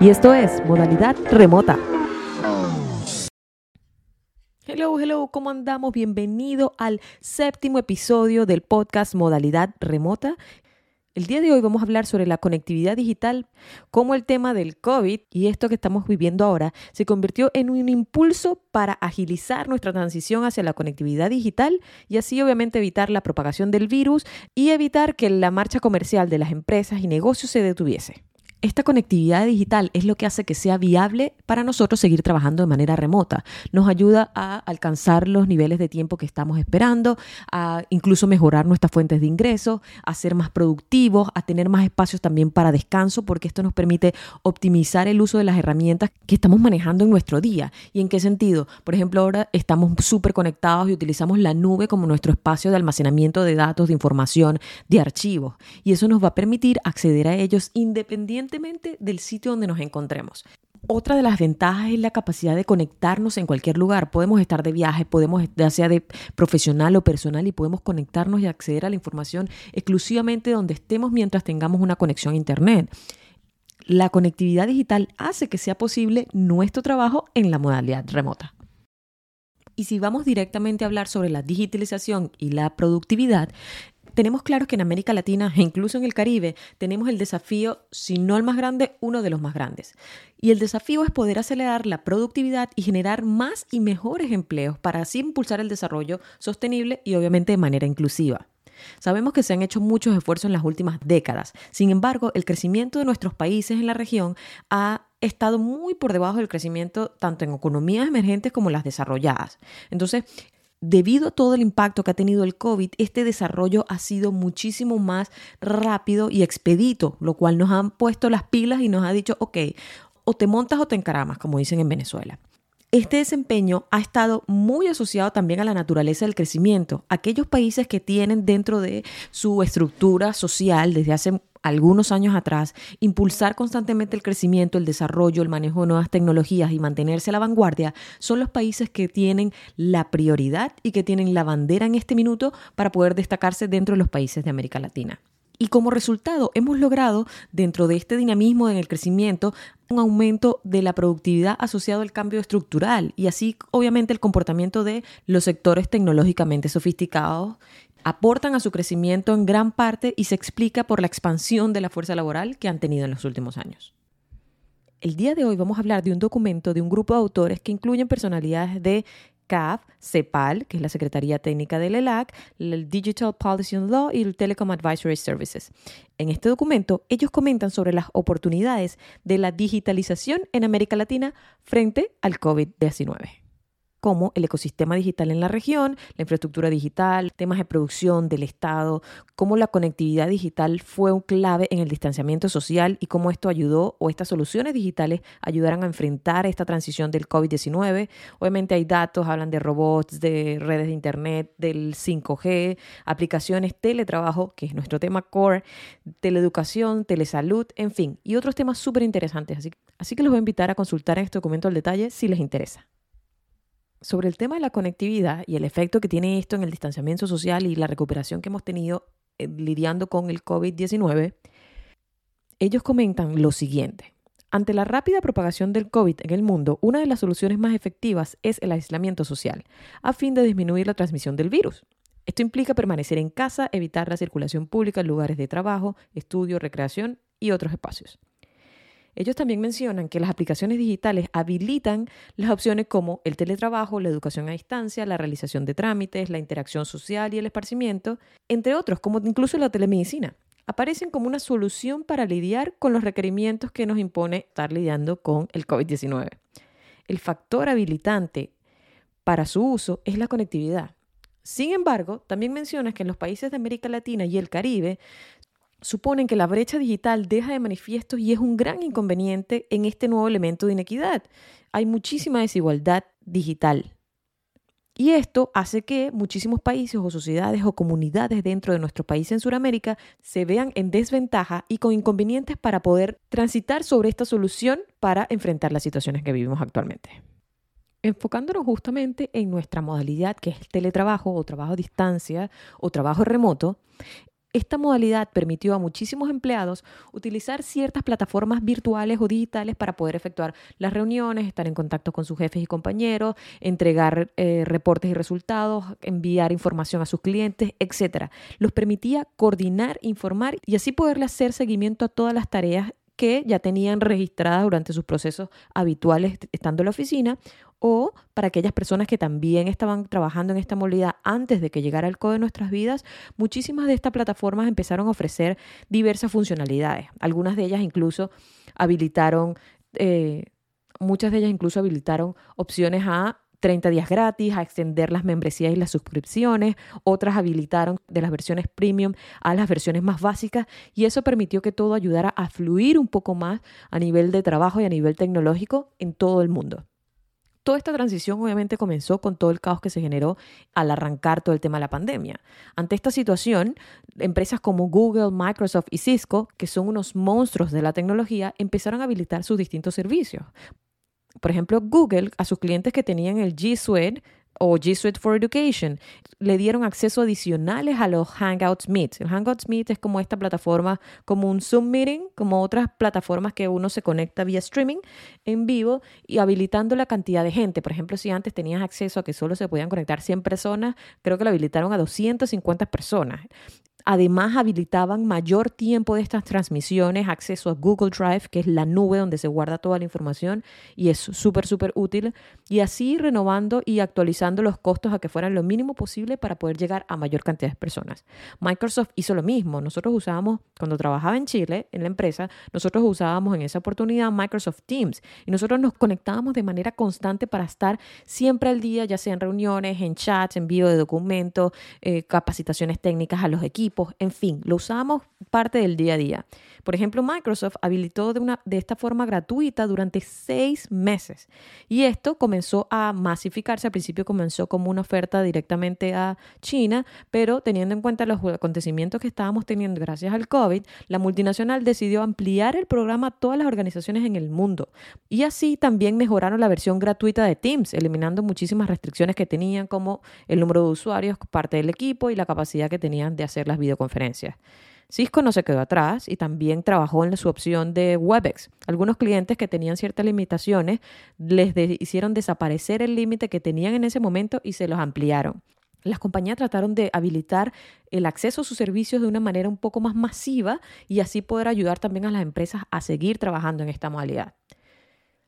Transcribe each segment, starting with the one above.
y esto es Modalidad Remota. Hello, hello, ¿cómo andamos? Bienvenido al séptimo episodio del podcast Modalidad Remota. El día de hoy vamos a hablar sobre la conectividad digital, cómo el tema del COVID y esto que estamos viviendo ahora se convirtió en un impulso para agilizar nuestra transición hacia la conectividad digital y así obviamente evitar la propagación del virus y evitar que la marcha comercial de las empresas y negocios se detuviese. Esta conectividad digital es lo que hace que sea viable para nosotros seguir trabajando de manera remota. Nos ayuda a alcanzar los niveles de tiempo que estamos esperando, a incluso mejorar nuestras fuentes de ingresos, a ser más productivos, a tener más espacios también para descanso, porque esto nos permite optimizar el uso de las herramientas que estamos manejando en nuestro día. ¿Y en qué sentido? Por ejemplo, ahora estamos súper conectados y utilizamos la nube como nuestro espacio de almacenamiento de datos, de información, de archivos. Y eso nos va a permitir acceder a ellos independientemente del sitio donde nos encontremos. Otra de las ventajas es la capacidad de conectarnos en cualquier lugar. Podemos estar de viaje, podemos, ya sea de profesional o personal, y podemos conectarnos y acceder a la información exclusivamente donde estemos mientras tengamos una conexión a Internet. La conectividad digital hace que sea posible nuestro trabajo en la modalidad remota. Y si vamos directamente a hablar sobre la digitalización y la productividad, tenemos claro que en América Latina e incluso en el Caribe tenemos el desafío, si no el más grande, uno de los más grandes. Y el desafío es poder acelerar la productividad y generar más y mejores empleos para así impulsar el desarrollo sostenible y obviamente de manera inclusiva. Sabemos que se han hecho muchos esfuerzos en las últimas décadas. Sin embargo, el crecimiento de nuestros países en la región ha estado muy por debajo del crecimiento tanto en economías emergentes como las desarrolladas. Entonces, debido a todo el impacto que ha tenido el COVID, este desarrollo ha sido muchísimo más rápido y expedito, lo cual nos han puesto las pilas y nos ha dicho, ok, o te montas o te encaramas, como dicen en Venezuela. Este desempeño ha estado muy asociado también a la naturaleza del crecimiento. Aquellos países que tienen dentro de su estructura social desde hace algunos años atrás, impulsar constantemente el crecimiento, el desarrollo, el manejo de nuevas tecnologías y mantenerse a la vanguardia, son los países que tienen la prioridad y que tienen la bandera en este minuto para poder destacarse dentro de los países de América Latina. Y como resultado, hemos logrado, dentro de este dinamismo en el crecimiento, un aumento de la productividad asociado al cambio estructural y así, obviamente, el comportamiento de los sectores tecnológicamente sofisticados aportan a su crecimiento en gran parte y se explica por la expansión de la fuerza laboral que han tenido en los últimos años. El día de hoy vamos a hablar de un documento de un grupo de autores que incluyen personalidades de CAF, CEPAL, que es la Secretaría Técnica del ELAC, el Digital Policy and Law y el Telecom Advisory Services. En este documento, ellos comentan sobre las oportunidades de la digitalización en América Latina frente al COVID-19 como el ecosistema digital en la región, la infraestructura digital, temas de producción del Estado, cómo la conectividad digital fue un clave en el distanciamiento social y cómo esto ayudó o estas soluciones digitales ayudaron a enfrentar esta transición del COVID-19. Obviamente hay datos, hablan de robots, de redes de Internet, del 5G, aplicaciones, teletrabajo, que es nuestro tema core, teleeducación, telesalud, en fin, y otros temas súper interesantes. Así, así que los voy a invitar a consultar este documento al detalle si les interesa sobre el tema de la conectividad y el efecto que tiene esto en el distanciamiento social y la recuperación que hemos tenido eh, lidiando con el COVID-19, ellos comentan lo siguiente. Ante la rápida propagación del COVID en el mundo, una de las soluciones más efectivas es el aislamiento social, a fin de disminuir la transmisión del virus. Esto implica permanecer en casa, evitar la circulación pública en lugares de trabajo, estudio, recreación y otros espacios. Ellos también mencionan que las aplicaciones digitales habilitan las opciones como el teletrabajo, la educación a distancia, la realización de trámites, la interacción social y el esparcimiento, entre otros, como incluso la telemedicina. Aparecen como una solución para lidiar con los requerimientos que nos impone estar lidiando con el COVID-19. El factor habilitante para su uso es la conectividad. Sin embargo, también mencionas que en los países de América Latina y el Caribe suponen que la brecha digital deja de manifiesto y es un gran inconveniente en este nuevo elemento de inequidad. Hay muchísima desigualdad digital. Y esto hace que muchísimos países o sociedades o comunidades dentro de nuestro país en Sudamérica se vean en desventaja y con inconvenientes para poder transitar sobre esta solución para enfrentar las situaciones que vivimos actualmente. Enfocándonos justamente en nuestra modalidad, que es el teletrabajo o trabajo a distancia o trabajo remoto, Esta modalidad permitió a muchísimos empleados utilizar ciertas plataformas virtuales o digitales para poder efectuar las reuniones, estar en contacto con sus jefes y compañeros, entregar eh, reportes y resultados, enviar información a sus clientes, etc. Los permitía coordinar, informar y así poderle hacer seguimiento a todas las tareas que ya tenían registradas durante sus procesos habituales estando en la oficina o para aquellas personas que también estaban trabajando en esta modalidad antes de que llegara el código de nuestras vidas, muchísimas de estas plataformas empezaron a ofrecer diversas funcionalidades. Algunas de ellas incluso habilitaron, eh, muchas de ellas incluso habilitaron opciones a 30 días gratis, a extender las membresías y las suscripciones, otras habilitaron de las versiones premium a las versiones más básicas y eso permitió que todo ayudara a fluir un poco más a nivel de trabajo y a nivel tecnológico en todo el mundo. Toda esta transición obviamente comenzó con todo el caos que se generó al arrancar todo el tema de la pandemia. Ante esta situación, empresas como Google, Microsoft y Cisco, que son unos monstruos de la tecnología, empezaron a habilitar sus distintos servicios por ejemplo, Google a sus clientes que tenían el G Suite o G Suite for Education, le dieron acceso adicionales a los Hangouts Meet. El Hangouts Meet es como esta plataforma, como un Zoom Meeting, como otras plataformas que uno se conecta vía streaming en vivo y habilitando la cantidad de gente. Por ejemplo, si antes tenías acceso a que solo se podían conectar 100 personas, creo que lo habilitaron a 250 personas. Además, habilitaban mayor tiempo de estas transmisiones, acceso a Google Drive, que es la nube donde se guarda toda la información y es súper, súper útil. Y así renovando y actualizando los costos a que fueran lo mínimo posible para poder llegar a mayor cantidad de personas. Microsoft hizo lo mismo. Nosotros usábamos, cuando trabajaba en Chile, en la empresa, nosotros usábamos en esa oportunidad Microsoft Teams y nosotros nos conectábamos de manera constante para estar siempre al día, ya sea en reuniones, en chats, envío de documentos, eh, capacitaciones técnicas a los equipos en fin, lo usamos parte del día a día. Por ejemplo, Microsoft habilitó de, esta forma gratuita durante seis meses y esto comenzó a masificarse. Al principio comenzó como una oferta directamente a China, pero teniendo en cuenta los acontecimientos que estábamos teniendo gracias al COVID, la multinacional decidió ampliar el programa a todas las organizaciones en el mundo y así también mejoraron la versión gratuita de Teams, eliminando muchísimas restricciones que tenían como el número de usuarios, parte del equipo y la capacidad que tenían de hacer las videoconferencias. Cisco no se quedó atrás y también trabajó en su opción de WebEx. Algunos clientes que tenían ciertas limitaciones les hicieron desaparecer el límite que tenían en ese momento y se los ampliaron. Las compañías trataron de habilitar el acceso a sus servicios de una manera un poco más masiva y así poder ayudar también a las empresas a seguir trabajando en esta modalidad.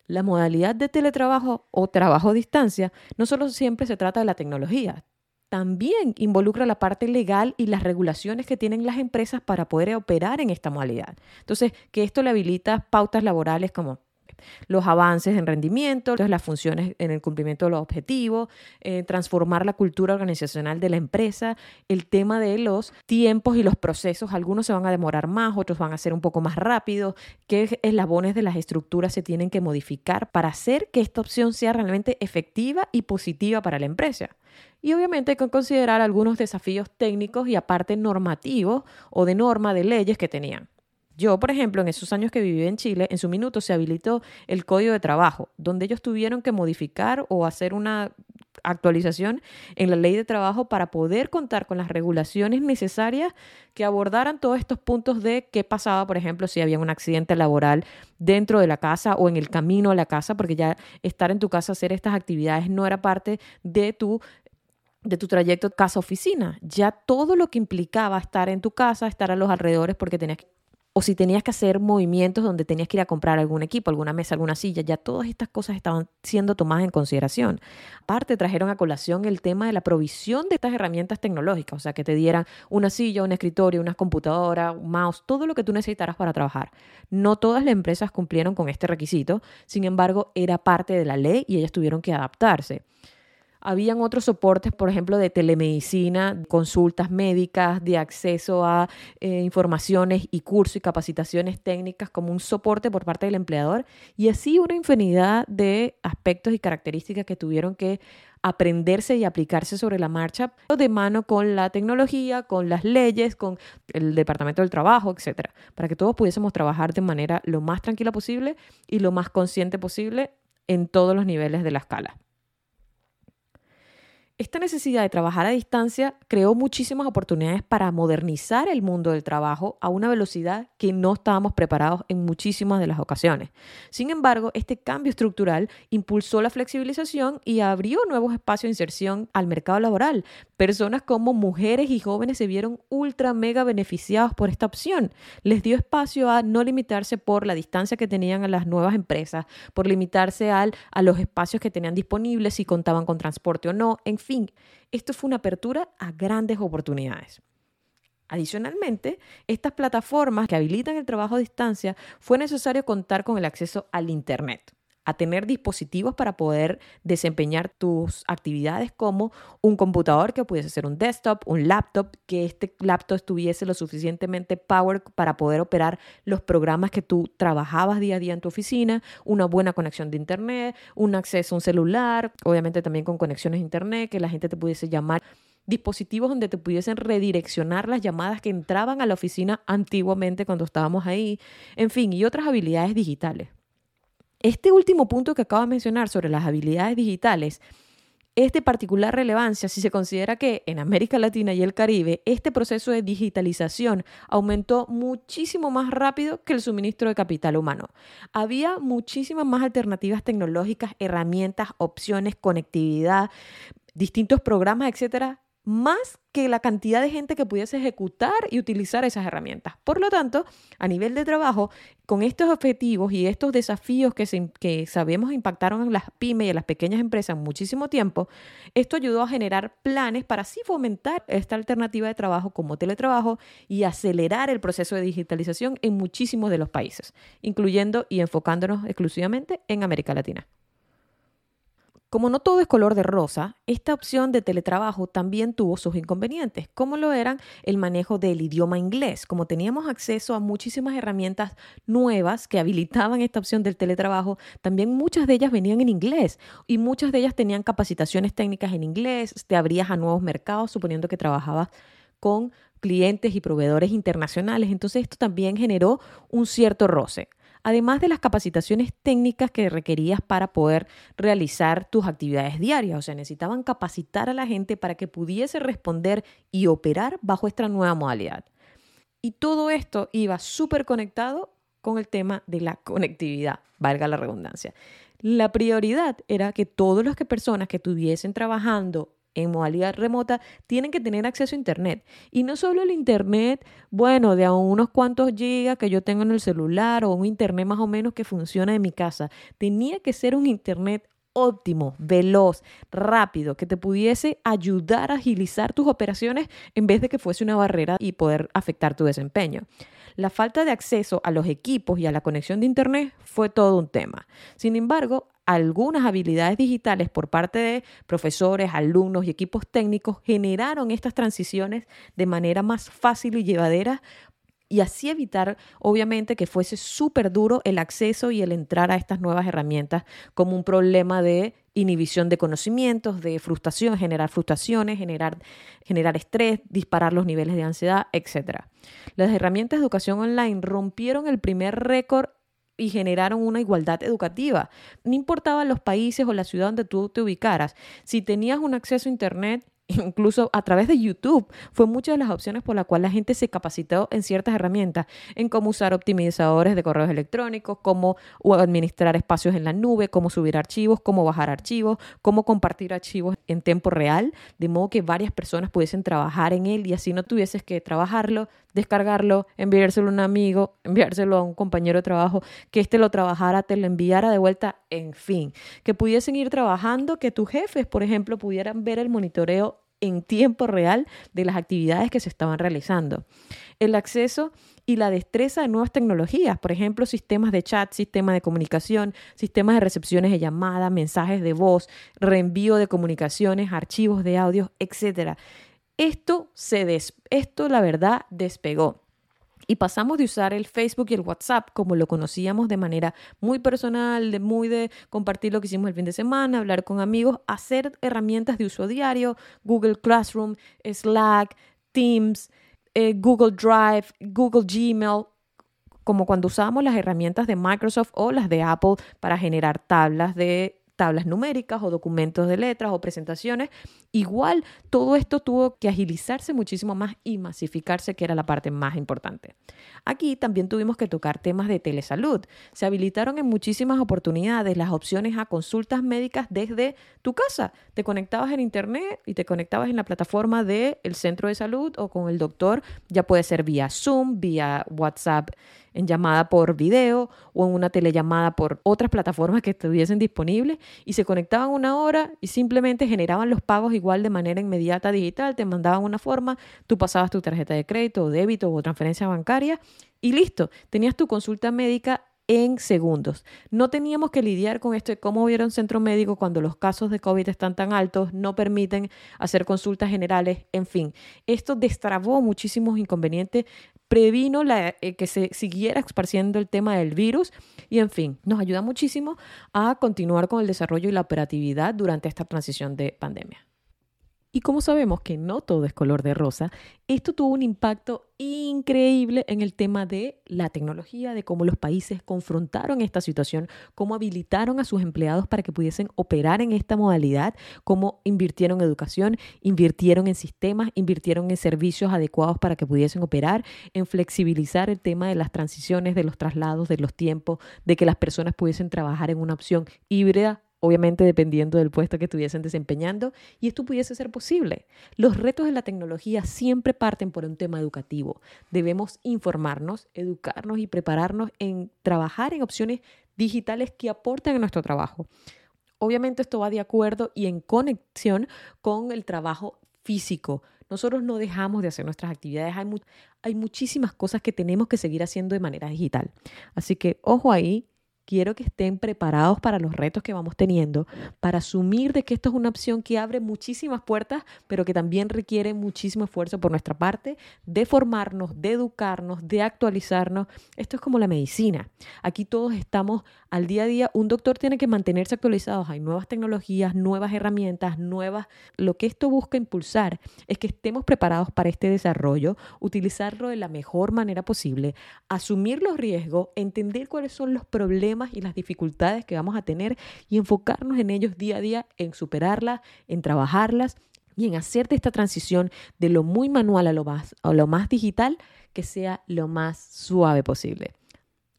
La modalidad de teletrabajo o trabajo a distancia no solo siempre se trata de la tecnología, también involucra la parte legal y las regulaciones que tienen las empresas para poder operar en esta modalidad. Entonces, que esto le habilita pautas laborales como los avances en rendimiento, las funciones en el cumplimiento de los objetivos, eh, transformar la cultura organizacional de la empresa, el tema de los tiempos y los procesos, algunos se van a demorar más, otros van a ser un poco más rápidos, qué eslabones de las estructuras se tienen que modificar para hacer que esta opción sea realmente efectiva y positiva para la empresa. Y obviamente hay que considerar algunos desafíos técnicos y aparte normativos o de norma de leyes que tenían. Yo, por ejemplo, en esos años que viví en Chile, en su minuto se habilitó el código de trabajo, donde ellos tuvieron que modificar o hacer una actualización en la ley de trabajo para poder contar con las regulaciones necesarias que abordaran todos estos puntos de qué pasaba, por ejemplo, si había un accidente laboral dentro de la casa o en el camino a la casa, porque ya estar en tu casa, hacer estas actividades no era parte de tu de tu trayecto casa-oficina. Ya todo lo que implicaba estar en tu casa, estar a los alrededores porque tenías que o si tenías que hacer movimientos donde tenías que ir a comprar algún equipo, alguna mesa, alguna silla, ya todas estas cosas estaban siendo tomadas en consideración. Aparte, trajeron a colación el tema de la provisión de estas herramientas tecnológicas, o sea, que te dieran una silla, un escritorio, una computadora, un mouse, todo lo que tú necesitaras para trabajar. No todas las empresas cumplieron con este requisito, sin embargo, era parte de la ley y ellas tuvieron que adaptarse. Habían otros soportes, por ejemplo, de telemedicina, consultas médicas, de acceso a eh, informaciones y cursos y capacitaciones técnicas como un soporte por parte del empleador y así una infinidad de aspectos y características que tuvieron que aprenderse y aplicarse sobre la marcha de mano con la tecnología, con las leyes, con el Departamento del Trabajo, etcétera, para que todos pudiésemos trabajar de manera lo más tranquila posible y lo más consciente posible en todos los niveles de la escala. Esta necesidad de trabajar a distancia creó muchísimas oportunidades para modernizar el mundo del trabajo a una velocidad que no estábamos preparados en muchísimas de las ocasiones. Sin embargo, este cambio estructural impulsó la flexibilización y abrió nuevos espacios de inserción al mercado laboral. Personas como mujeres y jóvenes se vieron ultra mega beneficiados por esta opción. Les dio espacio a no limitarse por la distancia que tenían a las nuevas empresas, por limitarse al, a los espacios que tenían disponibles, si contaban con transporte o no, esto fue una apertura a grandes oportunidades. Adicionalmente, estas plataformas que habilitan el trabajo a distancia fue necesario contar con el acceso al Internet a tener dispositivos para poder desempeñar tus actividades como un computador que pudiese ser un desktop, un laptop, que este laptop estuviese lo suficientemente power para poder operar los programas que tú trabajabas día a día en tu oficina, una buena conexión de internet, un acceso a un celular, obviamente también con conexiones a internet, que la gente te pudiese llamar dispositivos donde te pudiesen redireccionar las llamadas que entraban a la oficina antiguamente cuando estábamos ahí, en fin, y otras habilidades digitales. Este último punto que acabo de mencionar sobre las habilidades digitales es de particular relevancia si se considera que en América Latina y el Caribe este proceso de digitalización aumentó muchísimo más rápido que el suministro de capital humano. Había muchísimas más alternativas tecnológicas, herramientas, opciones, conectividad, distintos programas, etcétera, más que la cantidad de gente que pudiese ejecutar y utilizar esas herramientas. Por lo tanto, a nivel de trabajo, con estos objetivos y estos desafíos que, que sabemos impactaron en las pymes y en las pequeñas empresas muchísimo tiempo, esto ayudó a generar planes para así fomentar esta alternativa de trabajo como teletrabajo y acelerar el proceso de digitalización en muchísimos de los países, incluyendo y enfocándonos exclusivamente en América Latina. Como no todo es color de rosa, esta opción de teletrabajo también tuvo sus inconvenientes, como lo eran el manejo del idioma inglés. Como teníamos acceso a muchísimas herramientas nuevas que habilitaban esta opción del teletrabajo, también muchas de ellas venían en inglés y muchas de ellas tenían capacitaciones técnicas en inglés, te abrías a nuevos mercados suponiendo que trabajabas con clientes y proveedores internacionales. Entonces esto también generó un cierto roce además de las capacitaciones técnicas que requerías para poder realizar tus actividades diarias. O sea, necesitaban capacitar a la gente para que pudiese responder y operar bajo esta nueva modalidad. Y todo esto iba súper conectado con el tema de la conectividad, valga la redundancia. La prioridad era que todas las personas que estuviesen trabajando en modalidad remota tienen que tener acceso a Internet. Y no solo el Internet, bueno, de a unos cuantos gigas que yo tengo en el celular o un Internet más o menos que funciona en mi casa. Tenía que ser un Internet óptimo, veloz, rápido, que te pudiese ayudar a agilizar tus operaciones en vez de que fuese una barrera y poder afectar tu desempeño. La falta de acceso a los equipos y a la conexión de Internet fue todo un tema. Sin embargo, algunas habilidades digitales por parte de profesores, alumnos y equipos técnicos generaron estas transiciones de manera más fácil y llevadera y así evitar, obviamente, que fuese súper duro el acceso y el entrar a estas nuevas herramientas como un problema de inhibición de conocimientos, de frustración, generar frustraciones, generar, generar estrés, disparar los niveles de ansiedad, etc. Las herramientas de educación online rompieron el primer récord y generaron una igualdad educativa. No importaba los países o la ciudad donde tú te ubicaras, si tenías un acceso a Internet incluso a través de YouTube, fue muchas de las opciones por las cuales la gente se capacitó en ciertas herramientas, en cómo usar optimizadores de correos electrónicos, cómo administrar espacios en la nube, cómo subir archivos, cómo bajar archivos, cómo compartir archivos en tiempo real, de modo que varias personas pudiesen trabajar en él y así no tuvieses que trabajarlo, descargarlo, enviárselo a un amigo, enviárselo a un compañero de trabajo, que éste lo trabajara, te lo enviara de vuelta, en fin, que pudiesen ir trabajando, que tus jefes, por ejemplo, pudieran ver el monitoreo en tiempo real de las actividades que se estaban realizando. El acceso y la destreza de nuevas tecnologías, por ejemplo, sistemas de chat, sistemas de comunicación, sistemas de recepciones de llamadas, mensajes de voz, reenvío de comunicaciones, archivos de audio, etc. Esto, se esto la verdad, despegó. Y pasamos de usar el Facebook y el WhatsApp como lo conocíamos de manera muy personal, de muy de compartir lo que hicimos el fin de semana, hablar con amigos, hacer herramientas de uso diario, Google Classroom, Slack, Teams, eh, Google Drive, Google Gmail, como cuando usábamos las herramientas de Microsoft o las de Apple para generar tablas de tablas numéricas o documentos de letras o presentaciones. Igual todo esto tuvo que agilizarse muchísimo más y masificarse, que era la parte más importante. Aquí también tuvimos que tocar temas de telesalud. Se habilitaron en muchísimas oportunidades las opciones a consultas médicas desde tu casa. Te conectabas en internet y te conectabas en la plataforma del centro de salud o con el doctor. Ya puede ser vía Zoom, vía WhatsApp en llamada por video o en una telellamada por otras plataformas que estuviesen disponibles y se conectaban una hora y simplemente generaban los pagos igual de manera inmediata digital, te mandaban una forma, tú pasabas tu tarjeta de crédito o débito o transferencia bancaria y listo, tenías tu consulta médica en segundos. No teníamos que lidiar con esto de cómo hubiera un centro médico cuando los casos de COVID están tan altos, no permiten hacer consultas generales, en fin. Esto destrabó muchísimos inconvenientes, previno la, eh, que se siguiera esparciendo el tema del virus y, en fin, nos ayuda muchísimo a continuar con el desarrollo y la operatividad durante esta transición de pandemia. Y como sabemos que no todo es color de rosa, esto tuvo un impacto increíble en el tema de la tecnología, de cómo los países confrontaron esta situación, cómo habilitaron a sus empleados para que pudiesen operar en esta modalidad, cómo invirtieron en educación, invirtieron en sistemas, invirtieron en servicios adecuados para que pudiesen operar, en flexibilizar el tema de las transiciones, de los traslados, de los tiempos, de que las personas pudiesen trabajar en una opción híbrida obviamente dependiendo del puesto que estuviesen desempeñando, y esto pudiese ser posible. Los retos de la tecnología siempre parten por un tema educativo. Debemos informarnos, educarnos y prepararnos en trabajar en opciones digitales que aporten a nuestro trabajo. Obviamente esto va de acuerdo y en conexión con el trabajo físico. Nosotros no dejamos de hacer nuestras actividades. Hay, hay muchísimas cosas que tenemos que seguir haciendo de manera digital. Así que ojo ahí, quiero que estén preparados para los retos que vamos teniendo, para asumir de que esto es una opción que abre muchísimas puertas, pero que también requiere muchísimo esfuerzo por nuestra parte de formarnos, de educarnos, de actualizarnos. Esto es como la medicina. Aquí todos estamos al día a día. Un doctor tiene que mantenerse actualizado. Hay nuevas tecnologías, nuevas herramientas, nuevas. Lo que esto busca impulsar es que estemos preparados para este desarrollo, utilizarlo de la mejor manera posible, asumir los riesgos, entender cuáles son los problemas y las dificultades que vamos a tener y enfocarnos en ellos día a día, en superarlas, en trabajarlas y en hacer de esta transición de lo muy manual a lo más, a lo más digital que sea lo más suave posible.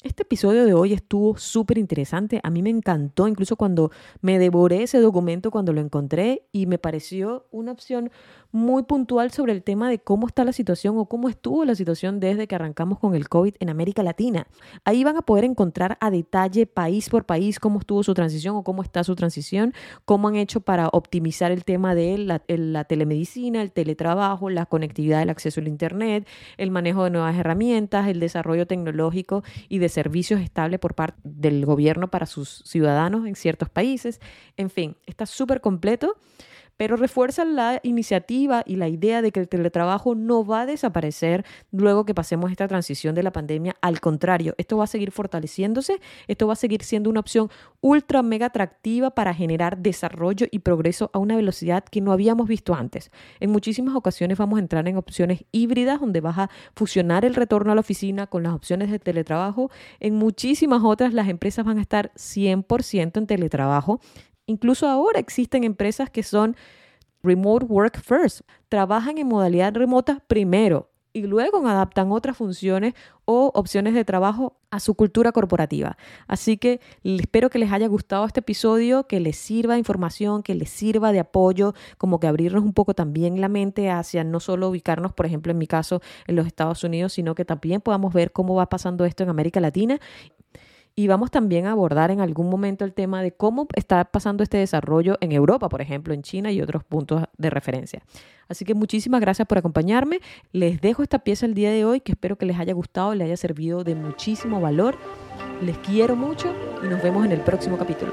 Este episodio de hoy estuvo súper interesante, a mí me encantó, incluso cuando me devoré ese documento, cuando lo encontré y me pareció una opción muy puntual sobre el tema de cómo está la situación o cómo estuvo la situación desde que arrancamos con el COVID en América Latina. Ahí van a poder encontrar a detalle país por país cómo estuvo su transición o cómo está su transición, cómo han hecho para optimizar el tema de la, la telemedicina, el teletrabajo, la conectividad, el acceso al Internet, el manejo de nuevas herramientas, el desarrollo tecnológico y de servicios estables por parte del gobierno para sus ciudadanos en ciertos países. En fin, está súper completo pero refuerzan la iniciativa y la idea de que el teletrabajo no va a desaparecer luego que pasemos esta transición de la pandemia. Al contrario, esto va a seguir fortaleciéndose, esto va a seguir siendo una opción ultra mega atractiva para generar desarrollo y progreso a una velocidad que no habíamos visto antes. En muchísimas ocasiones vamos a entrar en opciones híbridas donde vas a fusionar el retorno a la oficina con las opciones de teletrabajo. En muchísimas otras las empresas van a estar 100% en teletrabajo Incluso ahora existen empresas que son remote work first, trabajan en modalidad remota primero y luego adaptan otras funciones o opciones de trabajo a su cultura corporativa. Así que espero que les haya gustado este episodio, que les sirva información, que les sirva de apoyo, como que abrirnos un poco también la mente hacia no solo ubicarnos, por ejemplo, en mi caso, en los Estados Unidos, sino que también podamos ver cómo va pasando esto en América Latina y vamos también a abordar en algún momento el tema de cómo está pasando este desarrollo en Europa, por ejemplo, en China y otros puntos de referencia. Así que muchísimas gracias por acompañarme. Les dejo esta pieza el día de hoy que espero que les haya gustado, les haya servido de muchísimo valor. Les quiero mucho y nos vemos en el próximo capítulo.